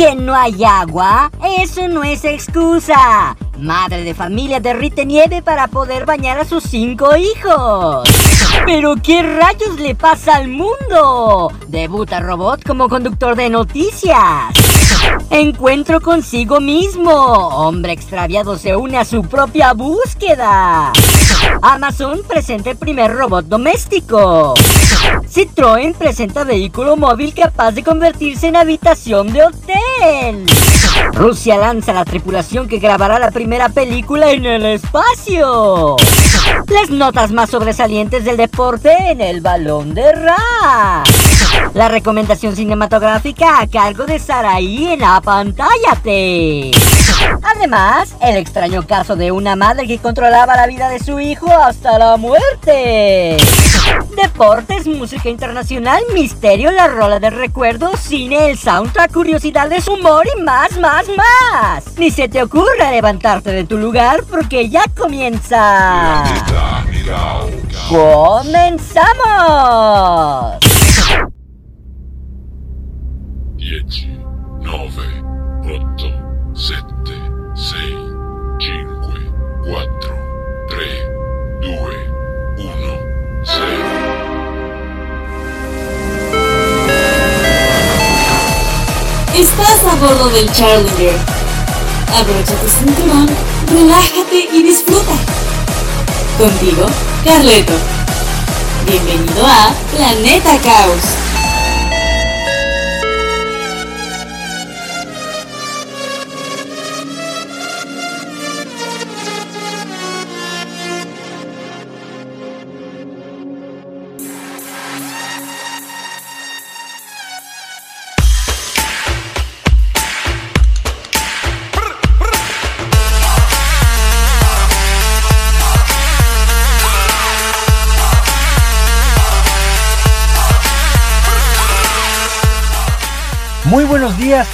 ¿Que no hay agua? Eso no es excusa. Madre de familia derrite nieve para poder bañar a sus cinco hijos. ¿Pero qué rayos le pasa al mundo? Debuta robot como conductor de noticias. Encuentro consigo mismo. Hombre extraviado se une a su propia búsqueda. Amazon presenta el primer robot doméstico. Citroën presenta vehículo móvil capaz de convertirse en habitación de hotel. Rusia lanza la tripulación que grabará la primera película en el espacio. Las notas más sobresalientes del deporte en el balón de Ra. La recomendación cinematográfica a cargo de Saraí en Apantállate. Además, el extraño caso de una madre que controlaba la vida de su hijo hasta la muerte. Deportes, música internacional, misterio, la rola de recuerdo, cine, el soundtrack, curiosidades, humor y más, más, más. Ni se te ocurra levantarte de tu lugar porque ya comienza. ¡Comenzamos! 10, 9, 8, 7, 6, 5, 4, Estás a bordo del Challenger. Abrocha tu cinturón, relájate y disfruta. Contigo, Carleto. Bienvenido a Planeta Caos.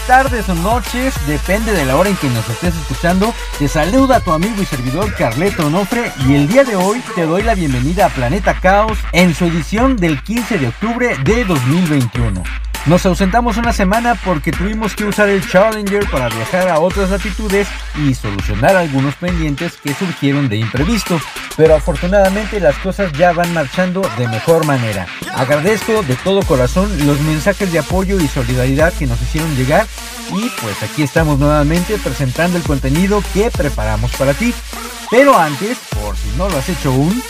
Tardes o noches, depende de la hora en que nos estés escuchando. Te saluda tu amigo y servidor Carleto Onofre y el día de hoy te doy la bienvenida a Planeta Caos en su edición del 15 de octubre de 2021. Nos ausentamos una semana porque tuvimos que usar el Challenger para viajar a otras latitudes y solucionar algunos pendientes que surgieron de imprevisto, pero afortunadamente las cosas ya van marchando de mejor manera. Agradezco de todo corazón los mensajes de apoyo y solidaridad que nos hicieron llegar y pues aquí estamos nuevamente presentando el contenido que preparamos para ti. Pero antes, por si no lo has hecho aún,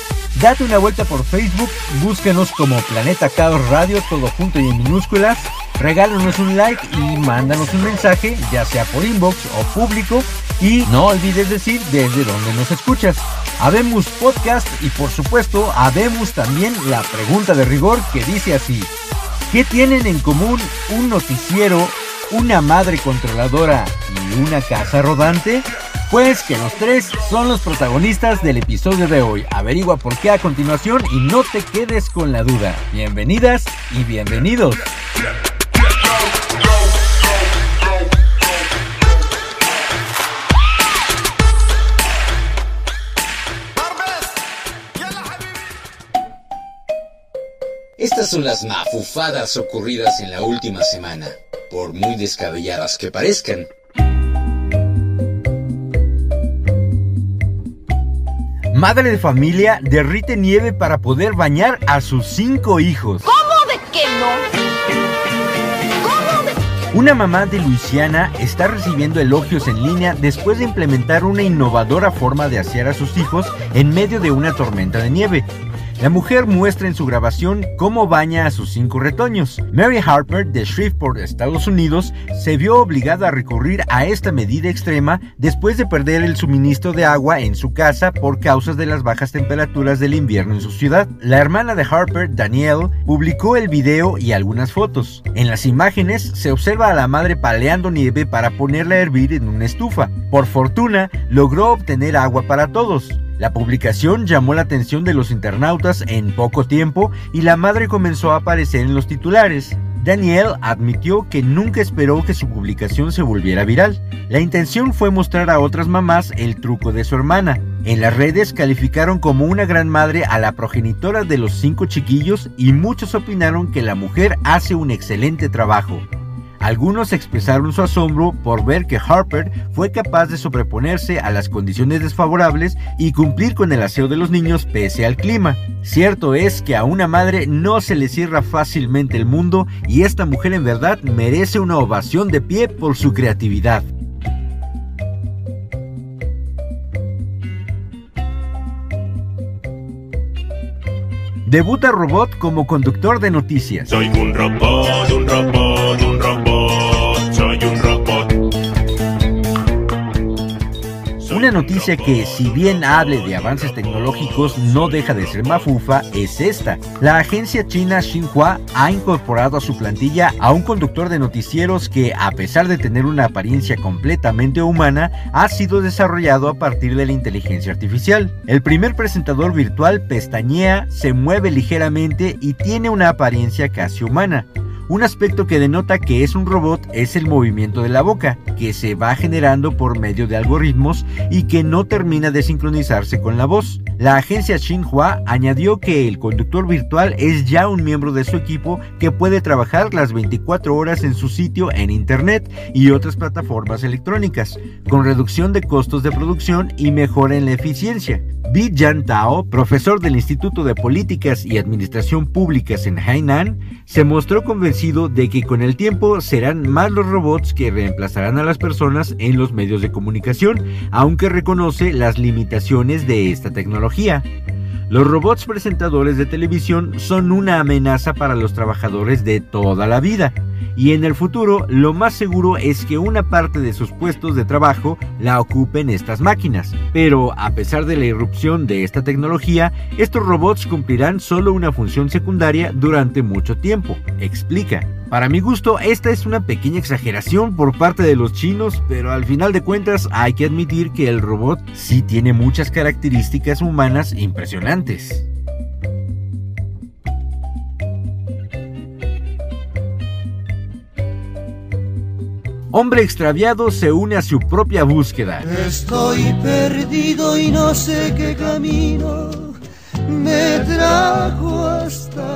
Date una vuelta por Facebook, búsquenos como Planeta Caos Radio, todo junto y en minúsculas. Regálanos un like y mándanos un mensaje, ya sea por inbox o público. Y no olvides decir desde dónde nos escuchas. Habemos podcast y por supuesto habemos también la pregunta de rigor que dice así. ¿Qué tienen en común un noticiero, una madre controladora y una casa rodante? Pues que los tres son los protagonistas del episodio de hoy. Averigua por qué a continuación y no te quedes con la duda. Bienvenidas y bienvenidos. Estas son las mafufadas ocurridas en la última semana, por muy descabelladas que parezcan. Madre de familia derrite nieve para poder bañar a sus cinco hijos. ¿Cómo de que no? ¿Cómo de Una mamá de Luisiana está recibiendo elogios en línea después de implementar una innovadora forma de asear a sus hijos en medio de una tormenta de nieve. La mujer muestra en su grabación cómo baña a sus cinco retoños. Mary Harper de Shreveport, Estados Unidos, se vio obligada a recurrir a esta medida extrema después de perder el suministro de agua en su casa por causas de las bajas temperaturas del invierno en su ciudad. La hermana de Harper, Danielle, publicó el video y algunas fotos. En las imágenes se observa a la madre paleando nieve para ponerla a hervir en una estufa. Por fortuna, logró obtener agua para todos. La publicación llamó la atención de los internautas en poco tiempo y la madre comenzó a aparecer en los titulares. Daniel admitió que nunca esperó que su publicación se volviera viral. La intención fue mostrar a otras mamás el truco de su hermana. En las redes calificaron como una gran madre a la progenitora de los cinco chiquillos y muchos opinaron que la mujer hace un excelente trabajo. Algunos expresaron su asombro por ver que Harper fue capaz de sobreponerse a las condiciones desfavorables y cumplir con el aseo de los niños pese al clima. Cierto es que a una madre no se le cierra fácilmente el mundo y esta mujer en verdad merece una ovación de pie por su creatividad. Debuta robot como conductor de noticias. Soy un robot, un robot, un robot, Una noticia que, si bien hable de avances tecnológicos, no deja de ser mafufa, es esta. La agencia china Xinhua ha incorporado a su plantilla a un conductor de noticieros que, a pesar de tener una apariencia completamente humana, ha sido desarrollado a partir de la inteligencia artificial. El primer presentador virtual pestañea, se mueve ligeramente y tiene una apariencia casi humana. Un aspecto que denota que es un robot es el movimiento de la boca, que se va generando por medio de algoritmos y que no termina de sincronizarse con la voz. La agencia Xinhua añadió que el conductor virtual es ya un miembro de su equipo que puede trabajar las 24 horas en su sitio en Internet y otras plataformas electrónicas, con reducción de costos de producción y mejora en la eficiencia. Bi Jan Tao, profesor del Instituto de Políticas y Administración Públicas en Hainan, se mostró convencido de que con el tiempo serán más los robots que reemplazarán a las personas en los medios de comunicación, aunque reconoce las limitaciones de esta tecnología. Los robots presentadores de televisión son una amenaza para los trabajadores de toda la vida y en el futuro lo más seguro es que una parte de sus puestos de trabajo la ocupen estas máquinas. Pero a pesar de la irrupción de esta tecnología, estos robots cumplirán solo una función secundaria durante mucho tiempo, explica. Para mi gusto, esta es una pequeña exageración por parte de los chinos, pero al final de cuentas hay que admitir que el robot sí tiene muchas características humanas impresionantes. Hombre extraviado se une a su propia búsqueda. Estoy perdido y no sé qué camino me trajo hasta.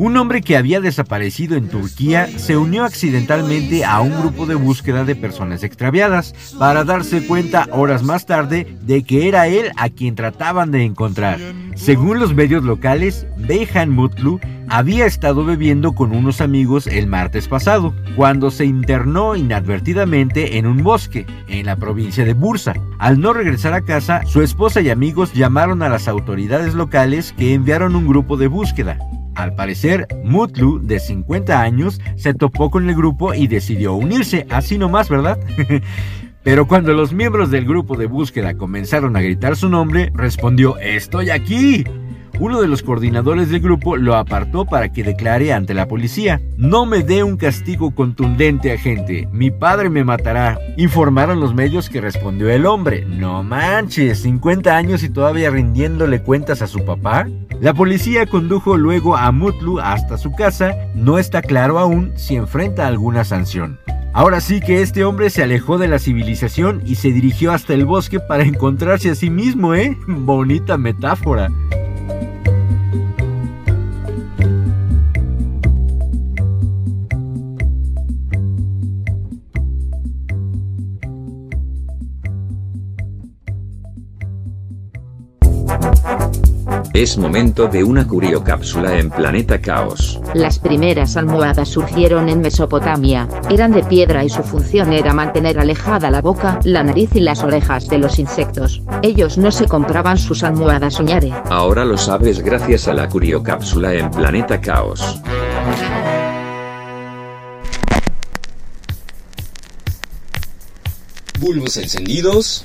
Un hombre que había desaparecido en Turquía se unió accidentalmente a un grupo de búsqueda de personas extraviadas para darse cuenta horas más tarde de que era él a quien trataban de encontrar. Según los medios locales, Beyhan Mutlu había estado bebiendo con unos amigos el martes pasado, cuando se internó inadvertidamente en un bosque, en la provincia de Bursa. Al no regresar a casa, su esposa y amigos llamaron a las autoridades locales que enviaron un grupo de búsqueda. Al parecer, Mutlu, de 50 años, se topó con el grupo y decidió unirse, así nomás, ¿verdad? Pero cuando los miembros del grupo de búsqueda comenzaron a gritar su nombre, respondió, ¡Estoy aquí! Uno de los coordinadores del grupo lo apartó para que declare ante la policía. No me dé un castigo contundente, agente. Mi padre me matará. Informaron los medios que respondió el hombre. No manches, 50 años y todavía rindiéndole cuentas a su papá. La policía condujo luego a Mutlu hasta su casa. No está claro aún si enfrenta alguna sanción. Ahora sí que este hombre se alejó de la civilización y se dirigió hasta el bosque para encontrarse a sí mismo, ¿eh? Bonita metáfora. Es momento de una curiocápsula en Planeta Caos. Las primeras almohadas surgieron en Mesopotamia, eran de piedra y su función era mantener alejada la boca, la nariz y las orejas de los insectos. Ellos no se compraban sus almohadas soñare. Ahora lo sabes gracias a la curiocápsula en Planeta Caos. Bulbos encendidos.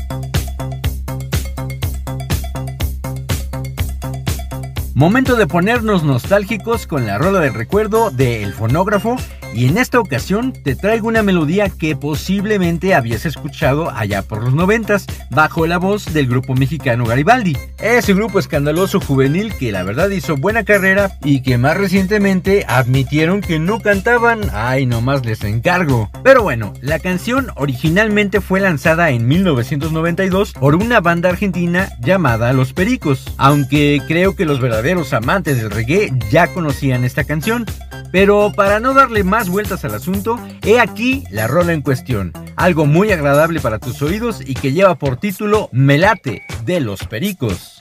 Momento de ponernos nostálgicos con la rola del recuerdo de El Fonógrafo y en esta ocasión te traigo una melodía que posiblemente habías escuchado allá por los noventas, bajo la voz del grupo mexicano Garibaldi. Ese grupo escandaloso juvenil que la verdad hizo buena carrera y que más recientemente admitieron que no cantaban, ay nomás les encargo. Pero bueno, la canción originalmente fue lanzada en 1992 por una banda argentina llamada Los Pericos, aunque creo que los verdaderos amantes del reggae ya conocían esta canción. Pero para no darle más vueltas al asunto, he aquí la rola en cuestión. Algo muy agradable para tus oídos y que lleva por título Melate de los Pericos.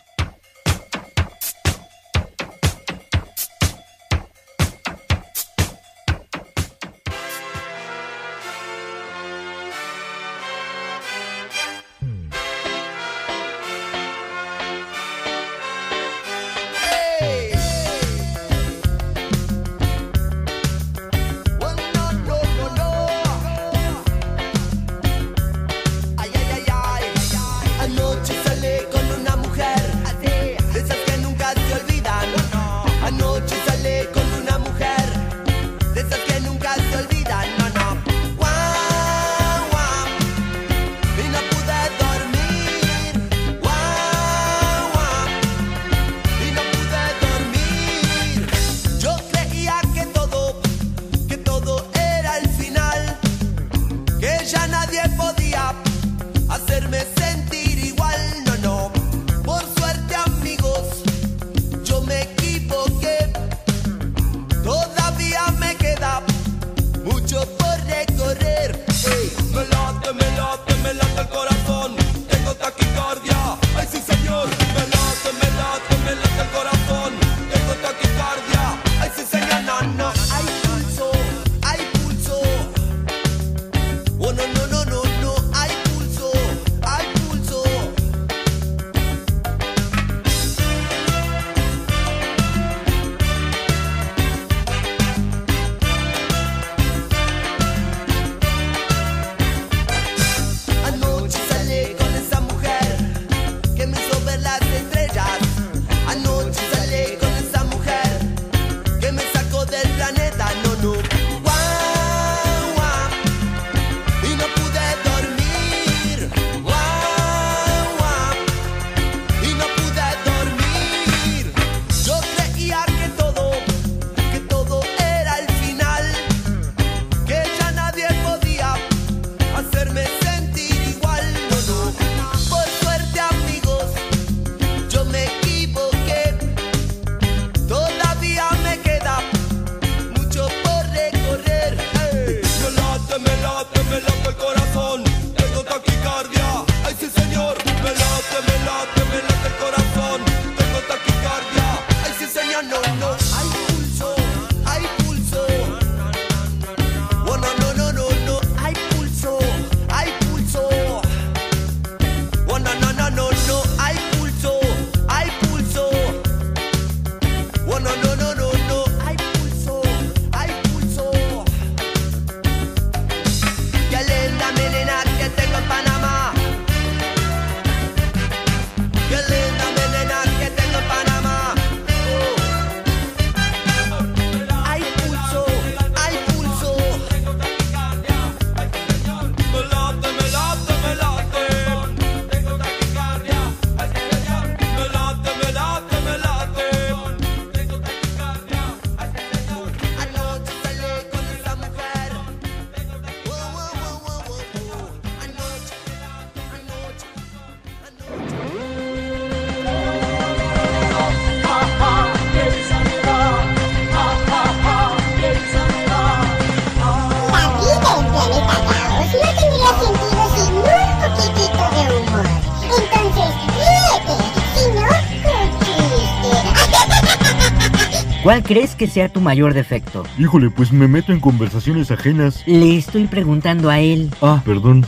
Crees que sea tu mayor defecto? Híjole, pues me meto en conversaciones ajenas. Le estoy preguntando a él. Ah, perdón.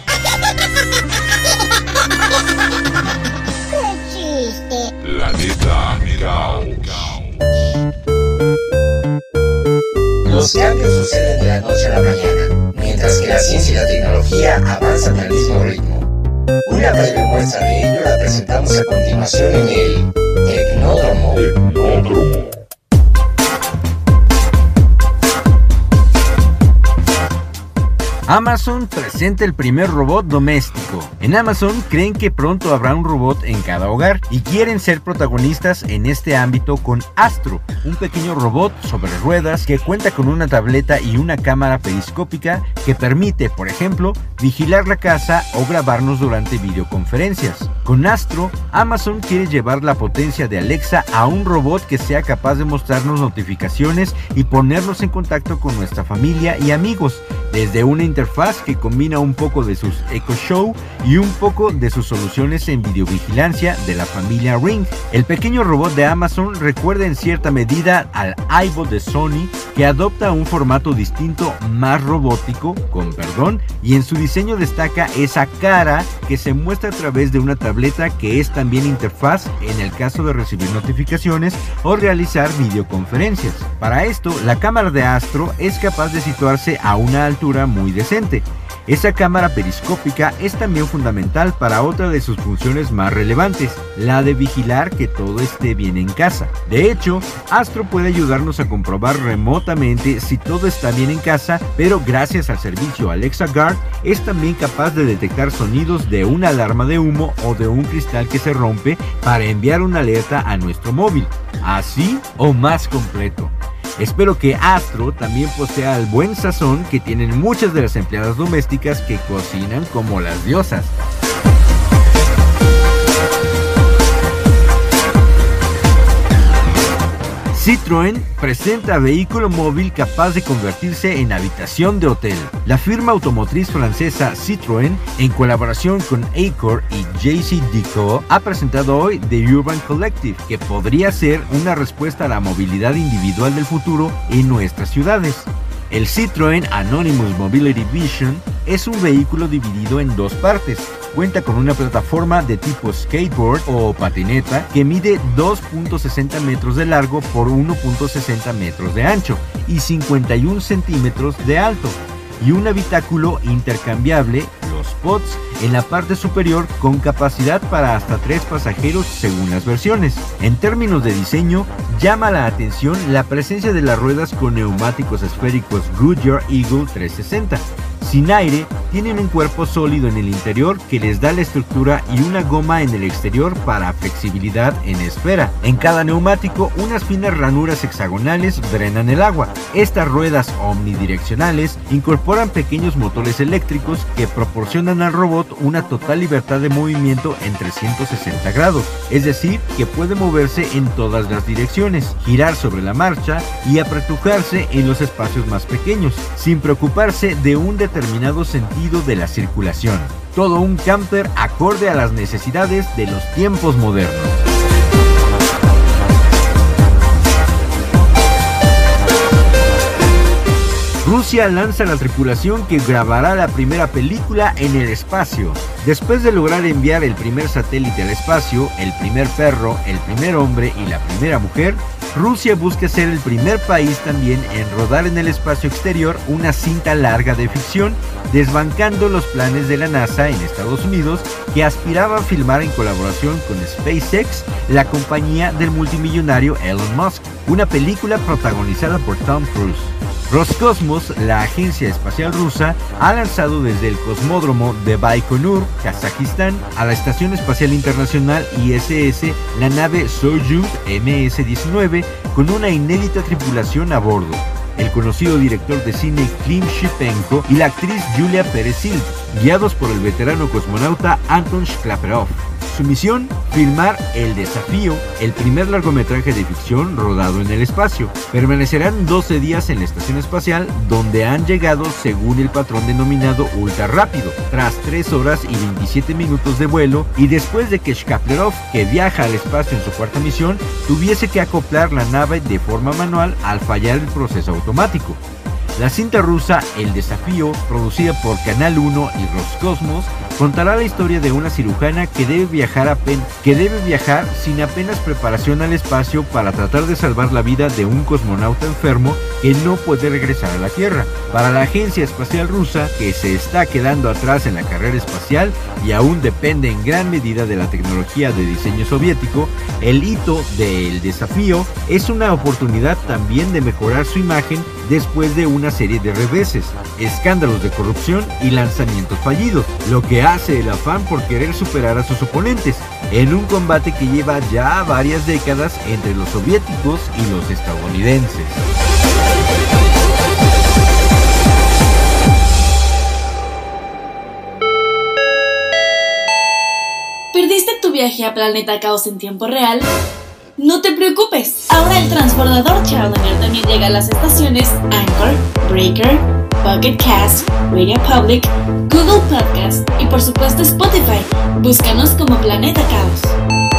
Los cambios suceden de la noche a la mañana, mientras que la ciencia y la tecnología avanzan al mismo ritmo. Una breve muestra de ello la presentamos a continuación en el Tecnódromo. Tecnódromo. Amazon presenta el primer robot doméstico. En Amazon creen que pronto habrá un robot en cada hogar y quieren ser protagonistas en este ámbito con Astro, un pequeño robot sobre ruedas que cuenta con una tableta y una cámara periscópica que permite, por ejemplo, vigilar la casa o grabarnos durante videoconferencias. Con Astro, Amazon quiere llevar la potencia de Alexa a un robot que sea capaz de mostrarnos notificaciones y ponernos en contacto con nuestra familia y amigos, desde una interfaz que combina un poco de sus Echo Show y un poco de sus soluciones en videovigilancia de la familia Ring. El pequeño robot de Amazon recuerda en cierta medida al iBot de Sony que adopta un formato distinto más robótico, con perdón, y en su diseño destaca esa cara que se muestra a través de una tableta que es también interfaz en el caso de recibir notificaciones o realizar videoconferencias. Para esto, la cámara de Astro es capaz de situarse a una altura muy decente. Esa cámara periscópica es también fundamental para otra de sus funciones más relevantes, la de vigilar que todo esté bien en casa. De hecho, Astro puede ayudarnos a comprobar remotamente si todo está bien en casa, pero gracias al servicio Alexa Guard es también capaz de detectar sonidos de una alarma de humo o de un cristal que se rompe para enviar una alerta a nuestro móvil, así o más completo. Espero que Astro también posea el buen sazón que tienen muchas de las empleadas domésticas que cocinan como las diosas. Citroën presenta vehículo móvil capaz de convertirse en habitación de hotel. La firma automotriz francesa Citroën, en colaboración con Acor y JC Deco, ha presentado hoy The Urban Collective, que podría ser una respuesta a la movilidad individual del futuro en nuestras ciudades. El Citroën Anonymous Mobility Vision es un vehículo dividido en dos partes. Cuenta con una plataforma de tipo skateboard o patineta que mide 2.60 metros de largo por 1.60 metros de ancho y 51 centímetros de alto y un habitáculo intercambiable, los pods, en la parte superior con capacidad para hasta tres pasajeros según las versiones. En términos de diseño, llama la atención la presencia de las ruedas con neumáticos esféricos Goodyear Eagle 360. Sin aire, tienen un cuerpo sólido en el interior que les da la estructura y una goma en el exterior para flexibilidad en esfera. En cada neumático, unas finas ranuras hexagonales drenan el agua. Estas ruedas omnidireccionales incorporan pequeños motores eléctricos que proporcionan al robot una total libertad de movimiento en 360 grados, es decir, que puede moverse en todas las direcciones, girar sobre la marcha y apretujarse en los espacios más pequeños, sin preocuparse de un determinado sentido de la circulación. Todo un camper acorde a las necesidades de los tiempos modernos. Rusia lanza la tripulación que grabará la primera película en el espacio. Después de lograr enviar el primer satélite al espacio, el primer perro, el primer hombre y la primera mujer, Rusia busca ser el primer país también en rodar en el espacio exterior una cinta larga de ficción, desbancando los planes de la NASA en Estados Unidos, que aspiraba a filmar en colaboración con SpaceX, la compañía del multimillonario Elon Musk, una película protagonizada por Tom Cruise. Roscosmos, la agencia espacial rusa, ha lanzado desde el cosmódromo de Baikonur, Kazajistán, a la Estación Espacial Internacional ISS la nave Soyuz MS-19 con una inédita tripulación a bordo. El conocido director de cine Klim Shipenko y la actriz Julia Perezil, guiados por el veterano cosmonauta Anton Shklaperov. Su misión, filmar El Desafío, el primer largometraje de ficción rodado en el espacio. Permanecerán 12 días en la estación espacial donde han llegado según el patrón denominado ultra rápido, tras 3 horas y 27 minutos de vuelo y después de que Shkaplerov, que viaja al espacio en su cuarta misión, tuviese que acoplar la nave de forma manual al fallar el proceso automático. La cinta rusa El Desafío, producida por Canal 1 y Roscosmos, contará la historia de una cirujana que debe viajar a pen- que debe viajar sin apenas preparación al espacio para tratar de salvar la vida de un cosmonauta enfermo que no puede regresar a la Tierra. Para la Agencia Espacial Rusa, que se está quedando atrás en la carrera espacial y aún depende en gran medida de la tecnología de diseño soviético, el hito del desafío es una oportunidad también de mejorar su imagen después de una serie de reveses, escándalos de corrupción y lanzamientos fallidos, lo que hace el afán por querer superar a sus oponentes, en un combate que lleva ya varias décadas entre los soviéticos y los estadounidenses. ¿Perdiste tu viaje a Planeta Caos en tiempo real? No te preocupes, ahora el transbordador Challenger también llega a las estaciones Anchor, Breaker, Pocket Cast, Radio Public, Google Podcast y por supuesto Spotify. Búscanos como Planeta Caos.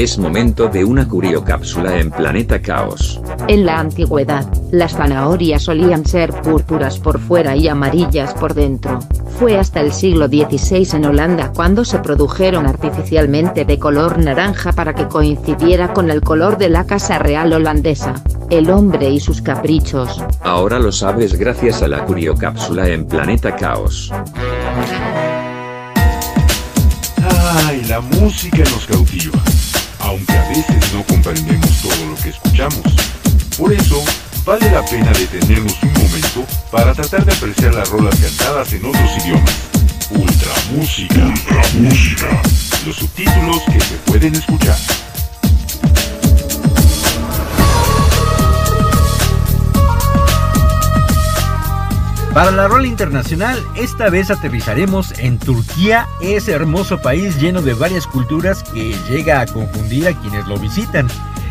Es momento de una curiocápsula en Planeta Caos. En la antigüedad, las zanahorias solían ser púrpuras por fuera y amarillas por dentro. Fue hasta el siglo XVI en Holanda cuando se produjeron artificialmente de color naranja para que coincidiera con el color de la Casa Real holandesa. El hombre y sus caprichos. Ahora lo sabes gracias a la curiocápsula en Planeta Caos. Ay, la música nos cautiva, aunque a veces no comprendemos todo lo que escuchamos. Por eso, vale la pena detenernos un momento para tratar de apreciar las rolas cantadas en otros idiomas. Ultra música. Los subtítulos que se pueden escuchar. Para la rola internacional, esta vez aterrizaremos en Turquía, ese hermoso país lleno de varias culturas que llega a confundir a quienes lo visitan.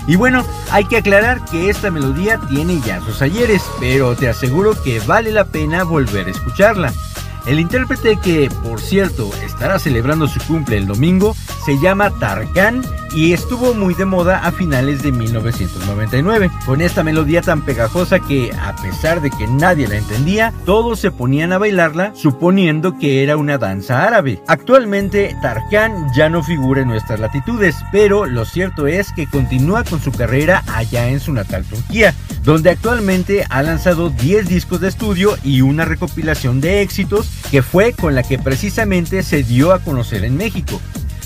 Y bueno, hay que aclarar que esta melodía tiene ya sus ayeres, pero te aseguro que vale la pena volver a escucharla. El intérprete que, por cierto, estará celebrando su cumple el domingo, se llama Tarkan y estuvo muy de moda a finales de 1999, con esta melodía tan pegajosa que, a pesar de que nadie la entendía, todos se ponían a bailarla suponiendo que era una danza árabe. Actualmente, Tarkan ya no figura en nuestras latitudes, pero lo cierto es que continúa con su carrera allá en su natal Turquía, donde actualmente ha lanzado 10 discos de estudio y una recopilación de éxitos que fue con la que precisamente se dio a conocer en México.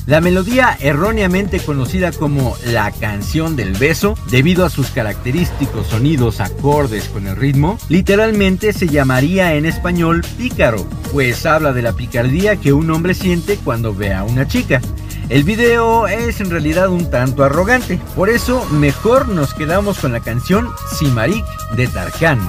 La melodía erróneamente conocida como la canción del beso, debido a sus característicos sonidos acordes con el ritmo, literalmente se llamaría en español pícaro, pues habla de la picardía que un hombre siente cuando ve a una chica. El video es en realidad un tanto arrogante, por eso mejor nos quedamos con la canción Simarik de Tarkan.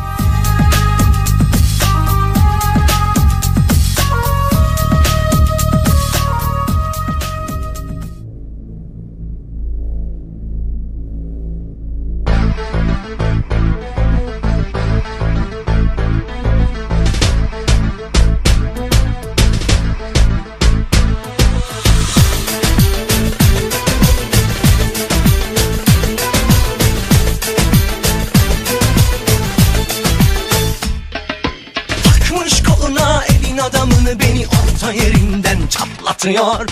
Çatlatıyor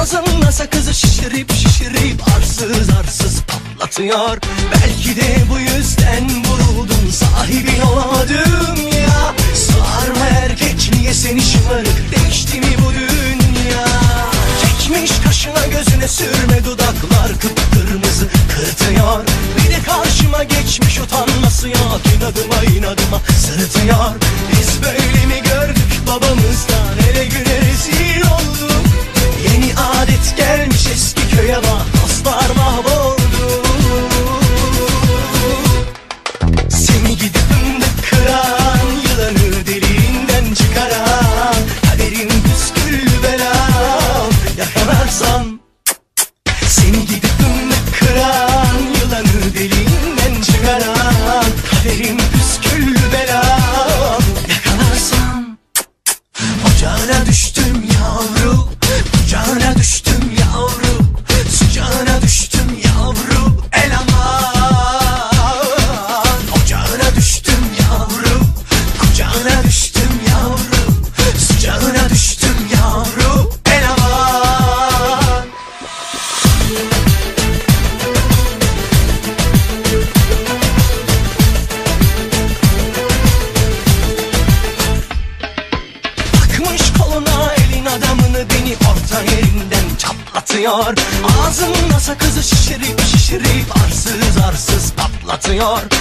Ağzında sakızı şişirip şişirip arsız arsız patlatıyor patlatıyor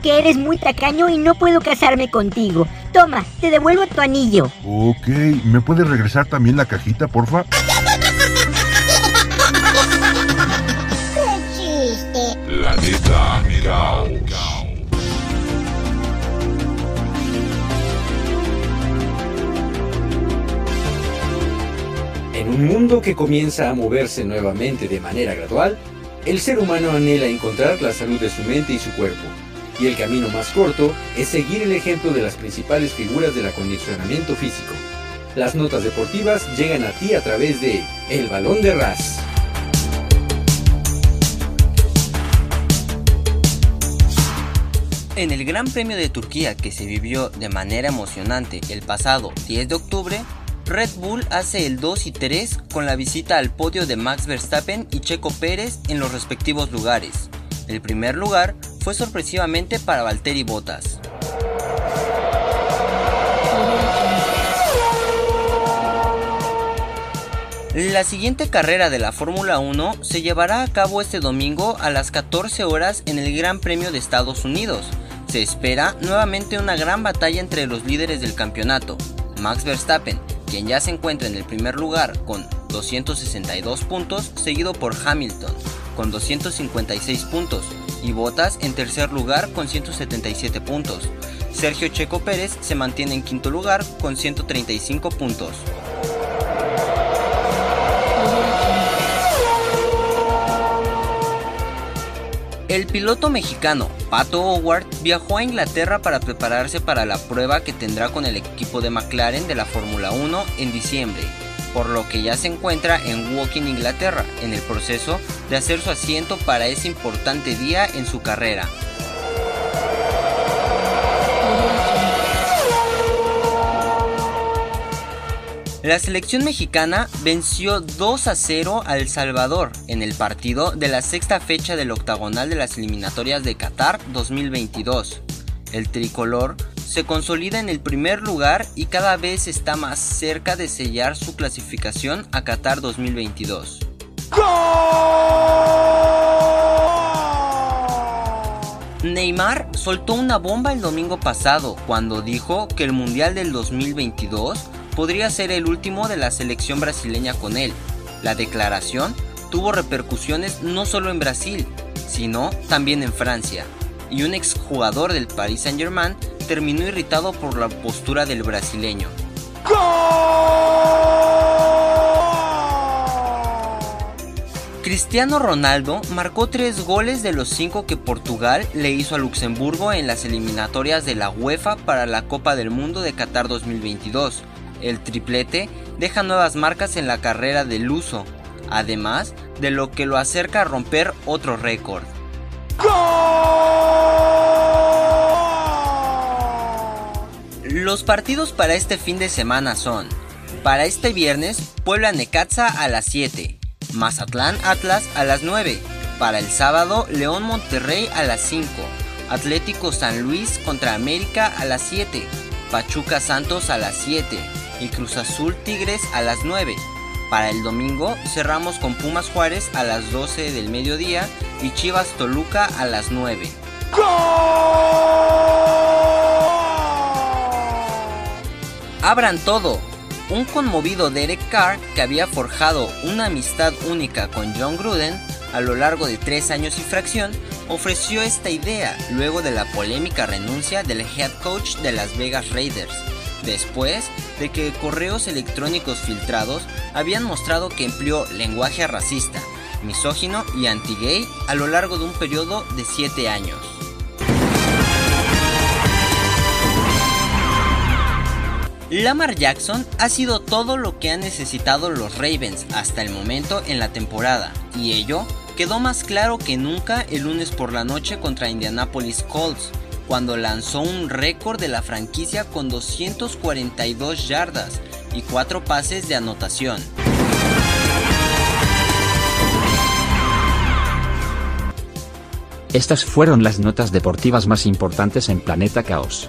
que eres muy tacaño y no puedo casarme contigo. Toma, te devuelvo tu anillo. Ok, ¿me puedes regresar también la cajita, porfa? ¡Qué chiste! Planeta Caos. En un mundo que comienza a moverse nuevamente de manera gradual, el ser humano anhela encontrar la salud de su mente y su cuerpo, y el camino más corto es seguir el ejemplo de las principales figuras del acondicionamiento físico. Las notas deportivas llegan a ti a través de El Balón de Ras. En el Gran Premio de Turquía que se vivió de manera emocionante el pasado 10 de octubre, Red Bull hace el 2 y 3 con la visita al podio de Max Verstappen y Checo Pérez en los respectivos lugares. El primer lugar fue sorpresivamente para Valtteri Bottas. La siguiente carrera de la Fórmula 1 se llevará a cabo este domingo a las 14 horas en el Gran Premio de Estados Unidos. Se espera nuevamente una gran batalla entre los líderes del campeonato, Max Verstappen, quien ya se encuentra en el primer lugar con 262 puntos, seguido por Hamilton con 256 puntos y Bottas en tercer lugar con 177 puntos. Sergio Checo Pérez se mantiene en quinto lugar con 135 puntos. El piloto mexicano Pato Howard viajó a Inglaterra para prepararse para la prueba que tendrá con el equipo de McLaren de la Fórmula 1 en diciembre, por lo que ya se encuentra en Woking, Inglaterra, en el proceso de hacer su asiento para ese importante día en su carrera. La selección mexicana venció 2 a 0 a El Salvador en el partido de la sexta fecha del octagonal de las eliminatorias de Qatar 2022. El tricolor se consolida en el primer lugar y cada vez está más cerca de sellar su clasificación a Qatar 2022. Neymar soltó una bomba el domingo pasado cuando dijo que el Mundial del 2022 podría ser el último de la selección brasileña con él. La declaración tuvo repercusiones no solo en Brasil, sino también en Francia. Y un exjugador del Paris Saint Germain terminó irritado por la postura del brasileño. Cristiano Ronaldo marcó tres goles de los cinco que Portugal le hizo a Luxemburgo en las eliminatorias de la UEFA para la Copa del Mundo de Qatar 2022. El triplete deja nuevas marcas en la carrera del luso, además de lo que lo acerca a romper otro récord. Los partidos para este fin de semana son, para este viernes, Puebla Necaxa a las 7, Mazatlán Atlas a las 9, para el sábado, León Monterrey a las 5, Atlético San Luis contra América a las 7, Pachuca Santos a las 7 y Cruz Azul Tigres a las 9. Para el domingo cerramos con Pumas Juárez a las 12 del mediodía y Chivas Toluca a las 9. Abran todo. Un conmovido Derek Carr, que había forjado una amistad única con John Gruden a lo largo de tres años y fracción, ofreció esta idea luego de la polémica renuncia del head coach de Las Vegas Raiders, después de que correos electrónicos filtrados habían mostrado que empleó lenguaje racista, misógino y anti-gay a lo largo de un periodo de siete años. Lamar Jackson ha sido todo lo que han necesitado los Ravens hasta el momento en la temporada, y ello quedó más claro que nunca el lunes por la noche contra Indianapolis Colts, cuando lanzó un récord de la franquicia con 242 yardas y 4 pases de anotación. Estas fueron las notas deportivas más importantes en Planeta Caos.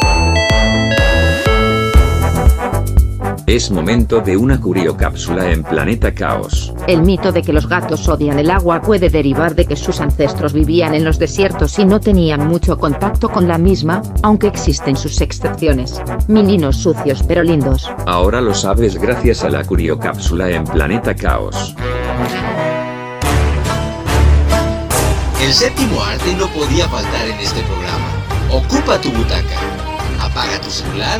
Es momento de una curiocápsula en Planeta Caos. El mito de que los gatos odian el agua puede derivar de que sus ancestros vivían en los desiertos y no tenían mucho contacto con la misma, aunque existen sus excepciones. Mininos sucios pero lindos. Ahora lo sabes gracias a la curiocápsula en Planeta Caos. El séptimo arte no podía faltar en este programa. Ocupa tu butaca. Apaga tu celular.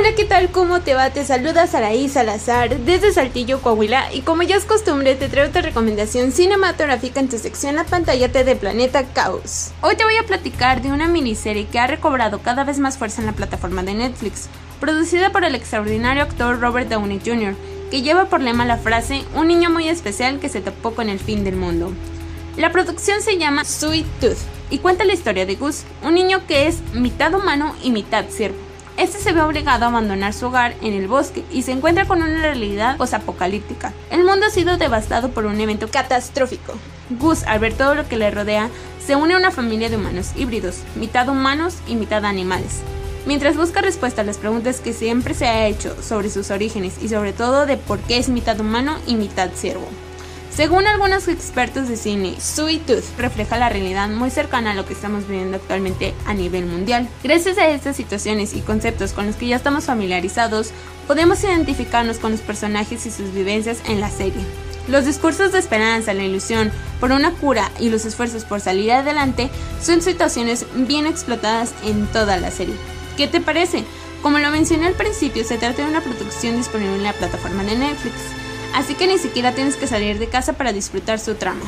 Hola, ¿qué tal? ¿Cómo te va? Te saluda Saraí Salazar desde Saltillo, Coahuila y como ya es costumbre te traigo otra recomendación cinematográfica en tu sección La pantalla de Planeta Caos. Hoy te voy a platicar de una miniserie que ha recobrado cada vez más fuerza en la plataforma de Netflix, producida por el extraordinario actor Robert Downey Jr., que lleva por lema la frase Un niño muy especial que se topó con el fin del mundo. La producción se llama Sweet Tooth y cuenta la historia de Gus, un niño que es mitad humano y mitad ciervo. Este se ve obligado a abandonar su hogar en el bosque y se encuentra con una realidad posapocalíptica. El mundo ha sido devastado por un evento catastrófico. Gus, al ver todo lo que le rodea, se une a una familia de humanos híbridos, mitad humanos y mitad animales. Mientras busca respuesta a las preguntas que siempre se ha hecho sobre sus orígenes y sobre todo de por qué es mitad humano y mitad ciervo. Según algunos expertos de cine, Sweet Tooth refleja la realidad muy cercana a lo que estamos viviendo actualmente a nivel mundial. Gracias a estas situaciones y conceptos con los que ya estamos familiarizados, podemos identificarnos con los personajes y sus vivencias en la serie. Los discursos de esperanza, la ilusión por una cura y los esfuerzos por salir adelante son situaciones bien explotadas en toda la serie. ¿Qué te parece? Como lo mencioné al principio, se trata de una producción disponible en la plataforma de Netflix así que ni siquiera tienes que salir de casa para disfrutar su trama.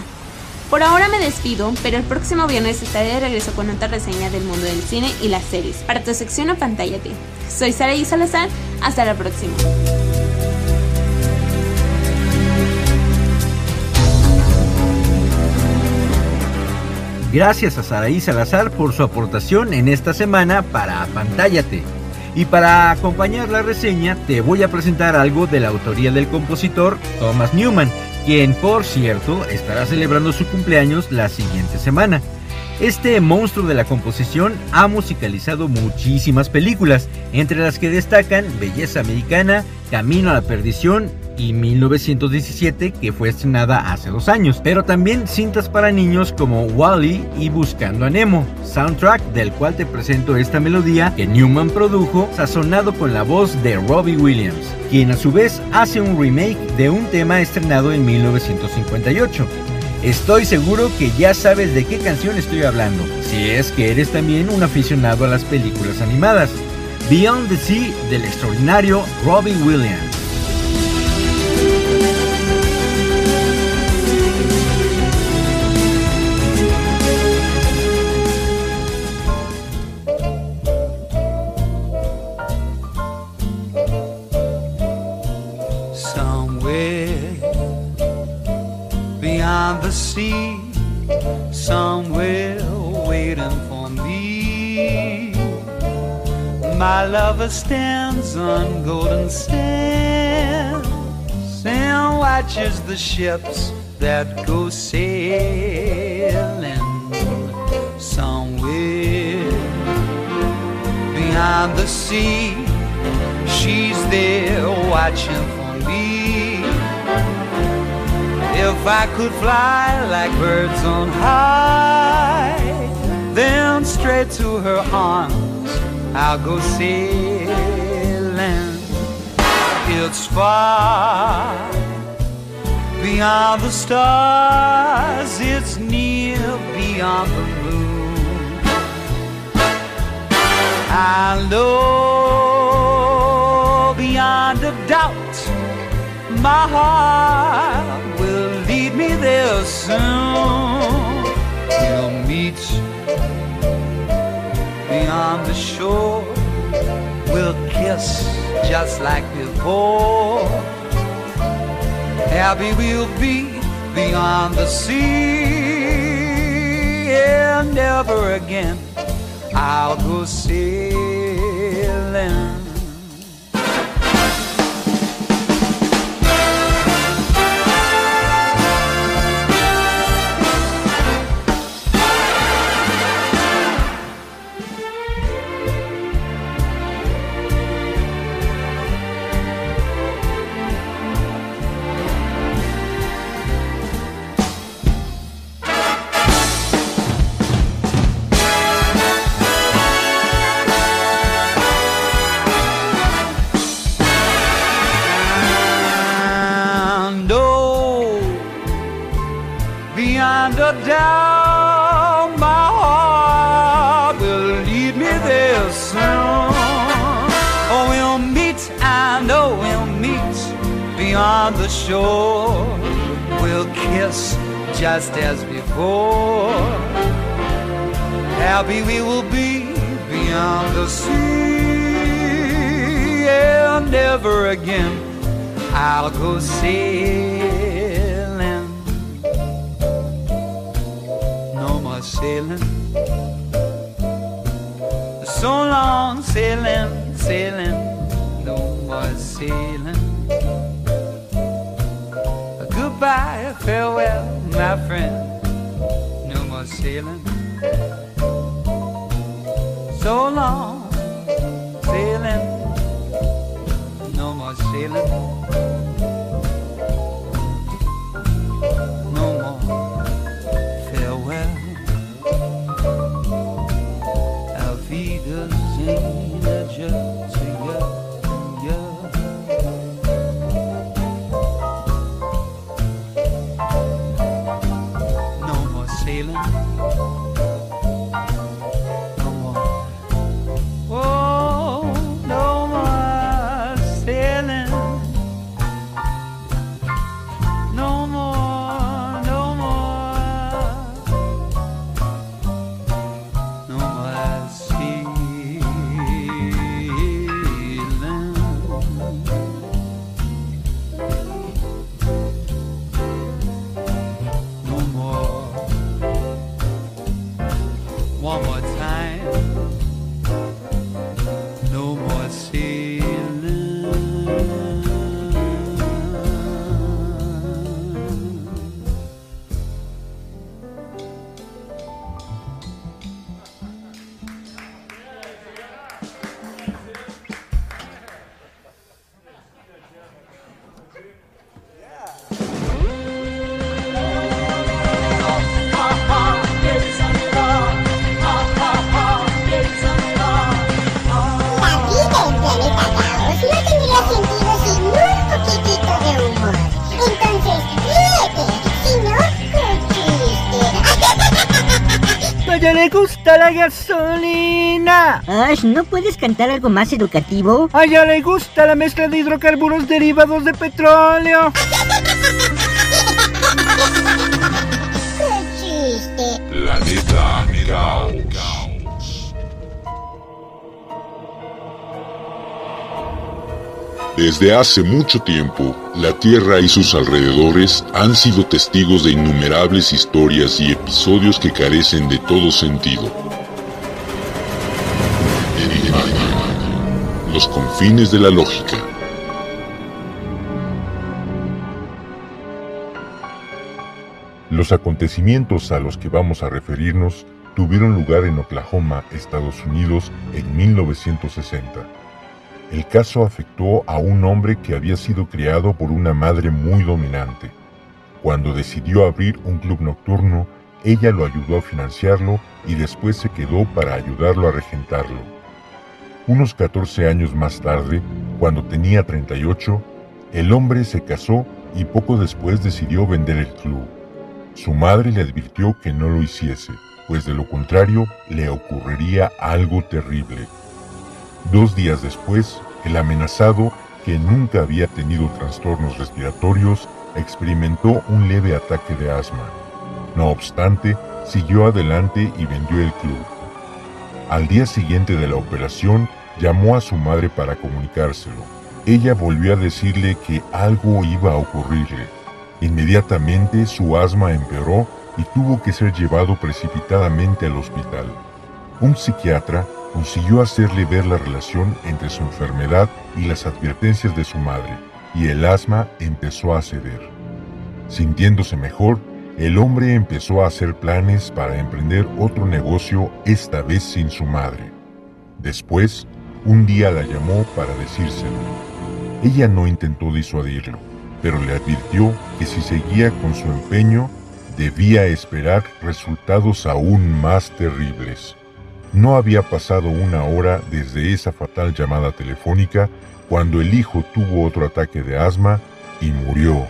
Por ahora me despido, pero el próximo viernes estaré de regreso con otra reseña del mundo del cine y las series para tu sección Apantállate. Soy Sara y Salazar, hasta la próxima. Gracias a Saraí Salazar por su aportación en esta semana para Pantállate. Y para acompañar la reseña te voy a presentar algo de la autoría del compositor Thomas Newman, quien por cierto estará celebrando su cumpleaños la siguiente semana. Este monstruo de la composición ha musicalizado muchísimas películas, entre las que destacan Belleza Americana, Camino a la Perdición y 1917 que fue estrenada hace dos años, pero también cintas para niños como Wally y Buscando a Nemo, soundtrack del cual te presento esta melodía que Newman produjo, sazonado con la voz de Robbie Williams, quien a su vez hace un remake de un tema estrenado en 1958. Estoy seguro que ya sabes de qué canción estoy hablando, si es que eres también un aficionado a las películas animadas. Beyond the Sea del extraordinario Robbie Williams. The sea, somewhere waiting for me. My lover stands on golden sands and watches the ships that go sailing somewhere behind the sea. She's there watching If I could fly like birds on high, then straight to her arms I'll go sailing. It's far beyond the stars, it's near beyond the moon. I know beyond a doubt my heart lead me there soon. We'll meet beyond the shore. We'll kiss just like before. Happy we'll be beyond the sea. And never again I'll go sailing. Doubt, my heart will lead me there soon. Oh, we'll meet, and oh, we'll meet beyond the shore. We'll kiss just as before. Happy we will be beyond the sea, and never again I'll go sailing. Sailing. So long sailing, sailing. No more sailing. Goodbye, farewell, my friend. No more sailing. So long sailing. No more sailing. one more time ¿no puedes cantar algo más educativo? A ella le gusta la mezcla de hidrocarburos derivados de petróleo. ¡Qué chiste! Planeta Caos. Desde hace mucho tiempo, la Tierra y sus alrededores han sido testigos de innumerables historias y episodios que carecen de todo sentido. De la lógica. Los acontecimientos a los que vamos a referirnos tuvieron lugar en Oklahoma, Estados Unidos, en 1960. El caso afectó a un hombre que había sido criado por una madre muy dominante. Cuando decidió abrir un club nocturno, ella lo ayudó a financiarlo y después se quedó para ayudarlo a regentarlo. Unos 14 años más tarde, cuando tenía 38, el hombre se casó y poco después decidió vender el club. Su madre le advirtió que no lo hiciese, pues de lo contrario le ocurriría algo terrible. Dos días después, el amenazado, que nunca había tenido trastornos respiratorios, experimentó un leve ataque de asma. No obstante, siguió adelante y vendió el club. Al día siguiente de la operación, llamó a su madre para comunicárselo. Ella volvió a decirle que algo iba a ocurrirle. Inmediatamente su asma empeoró y tuvo que ser llevado precipitadamente al hospital. Un psiquiatra consiguió hacerle ver la relación entre su enfermedad y las advertencias de su madre, y el asma empezó a ceder. Sintiéndose mejor, el hombre empezó a hacer planes para emprender otro negocio, esta vez sin su madre. Después, un día la llamó para decírselo. Ella no intentó disuadirlo, pero le advirtió que si seguía con su empeño, debía esperar resultados aún más terribles. No había pasado una hora desde esa fatal llamada telefónica cuando el hijo tuvo otro ataque de asma y murió.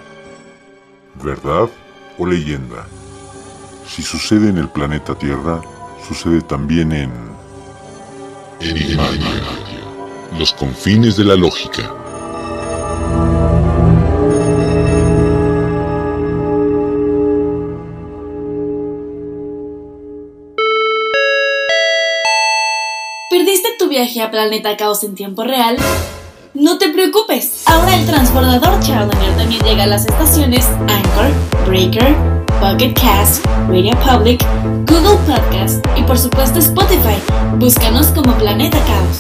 ¿Verdad o leyenda? Si sucede en el planeta Tierra, sucede también en... Los confines de la lógica. ¿Perdiste tu viaje a Planeta Caos en tiempo real? No te preocupes, ahora el transbordador Challenger también llega a las estaciones Anchor, Breaker, Pocket Cast, Radio Public, Google Podcast y por supuesto Spotify. Búscanos como Planeta Caos.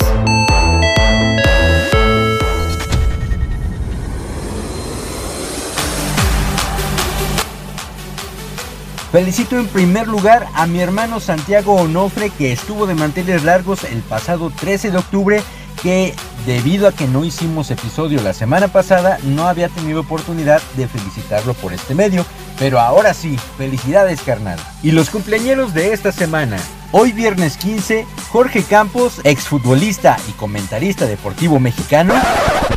Felicito en primer lugar a mi hermano Santiago Onofre que estuvo de manteles largos el pasado 13 de octubre que debido a que no hicimos episodio la semana pasada no había tenido oportunidad de felicitarlo por este medio, pero ahora sí, felicidades carnal. Y los cumpleañeros de esta semana. Hoy viernes 15, Jorge Campos, exfutbolista y comentarista deportivo mexicano.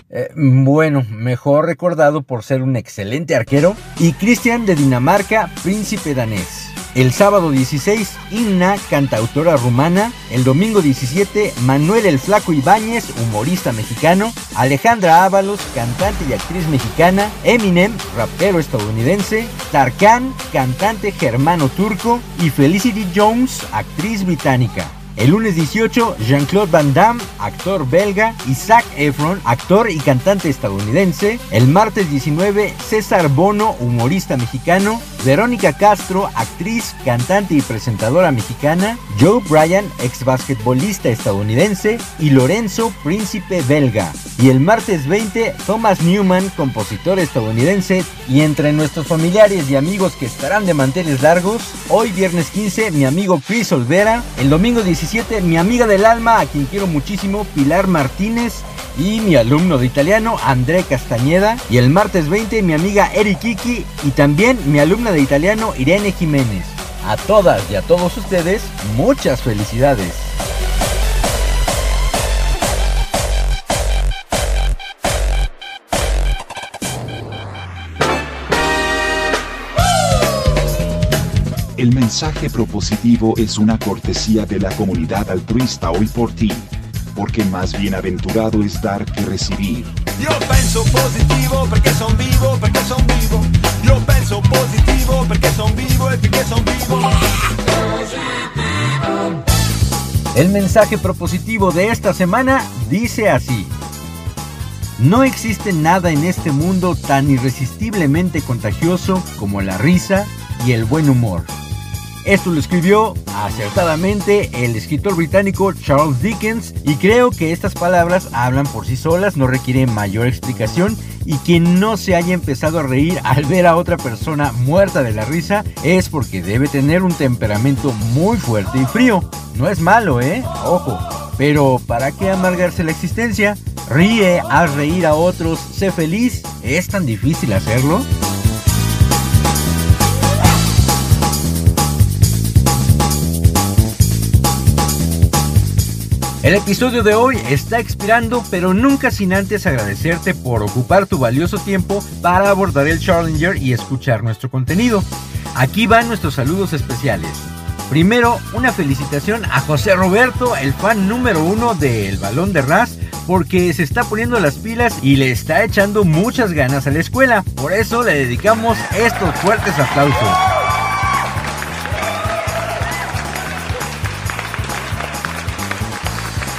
Eh, bueno, mejor recordado por ser un excelente arquero. Y Cristian de Dinamarca, príncipe danés. El sábado 16, Inna, cantautora rumana. El domingo 17, Manuel el Flaco Ibáñez, humorista mexicano. Alejandra Ábalos, cantante y actriz mexicana. Eminem, rapero estadounidense. Tarkan, cantante germano turco. Y Felicity Jones, actriz británica. El lunes 18, Jean-Claude Van Damme, actor belga, y Zac Efron, actor y cantante estadounidense. El martes 19, César Bono, humorista mexicano. Verónica Castro, actriz, cantante y presentadora mexicana. Joe Bryan, ex basquetbolista estadounidense. Y Lorenzo, príncipe belga. Y el martes 20, Thomas Newman, compositor estadounidense. Y entre nuestros familiares y amigos que estarán de manteles largos, hoy viernes 15, mi amigo Chris Olvera. El domingo 17, mi amiga del alma, a quien quiero muchísimo, Pilar Martínez. Y mi alumno de italiano, André Castañeda. Y el martes 20, mi amiga Eri Kiki. Y también mi alumna de italiano, Irene Jiménez. A todas y a todos ustedes, muchas felicidades. El mensaje propositivo es una cortesía de la comunidad altruista hoy por ti, porque más bienaventurado es dar que recibir. Io penso positivo perché son vivo, perché son vivo. Io penso positivo perché son vivo e perché son vivo. El mensaje propositivo de esta semana dice así. No existe nada en este mundo tan irresistiblemente contagioso como la risa y el buen humor. Esto lo escribió acertadamente el escritor británico Charles Dickens y creo que estas palabras hablan por sí solas, no requieren mayor explicación y quien no se haya empezado a reír al ver a otra persona muerta de la risa es porque debe tener un temperamento muy fuerte y frío. No es malo, ¿eh? Ojo. Pero ¿para qué amargarse la existencia? Ríe, haz reír a otros, sé feliz. ¿Es tan difícil hacerlo? El episodio de hoy está expirando, pero nunca sin antes agradecerte por ocupar tu valioso tiempo para abordar el Challenger y escuchar nuestro contenido. Aquí van nuestros saludos especiales. Primero, una felicitación a José Roberto, el fan número uno del balón de Ras, porque se está poniendo las pilas y le está echando muchas ganas a la escuela. Por eso le dedicamos estos fuertes aplausos.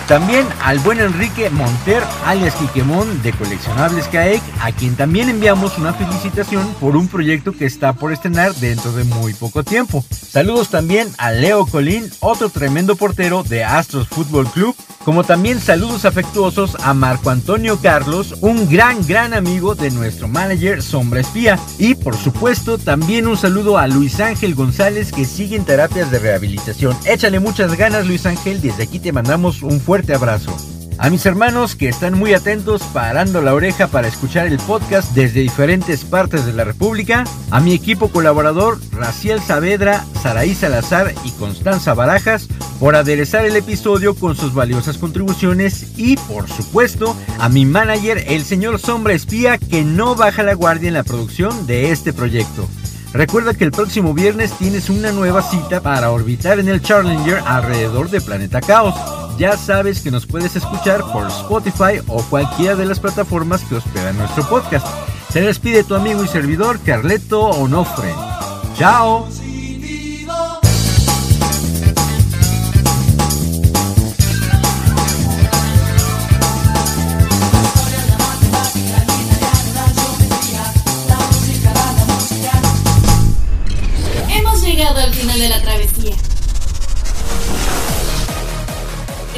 También al buen Enrique Monter, alias Quiquemón de Coleccionables CAEC, a quien también enviamos una felicitación por un proyecto que está por estrenar dentro de muy poco tiempo. Saludos también a Leo Colín, otro tremendo portero de Astros Fútbol Club, como también saludos afectuosos a Marco Antonio Carlos, un gran, gran amigo de nuestro manager Sombra Espía. Y por supuesto, también un saludo a Luis Ángel González que sigue en terapias de rehabilitación. Échale muchas ganas Luis Ángel, desde aquí te mandamos un fuerte abrazo. A mis hermanos que están muy atentos parando la oreja para escuchar el podcast desde diferentes partes de la República, a mi equipo colaborador Raciel Saavedra, Saraí Salazar y Constanza Barajas por aderezar el episodio con sus valiosas contribuciones y por supuesto a mi manager el señor Sombra Espía que no baja la guardia en la producción de este proyecto. Recuerda que el próximo viernes tienes una nueva cita para orbitar en el Challenger alrededor de Planeta Caos. Ya sabes que nos puedes escuchar por Spotify o cualquiera de las plataformas que hospedan nuestro podcast. Se despide tu amigo y servidor Carleto Onofre. ¡Chao! Hemos llegado al final de la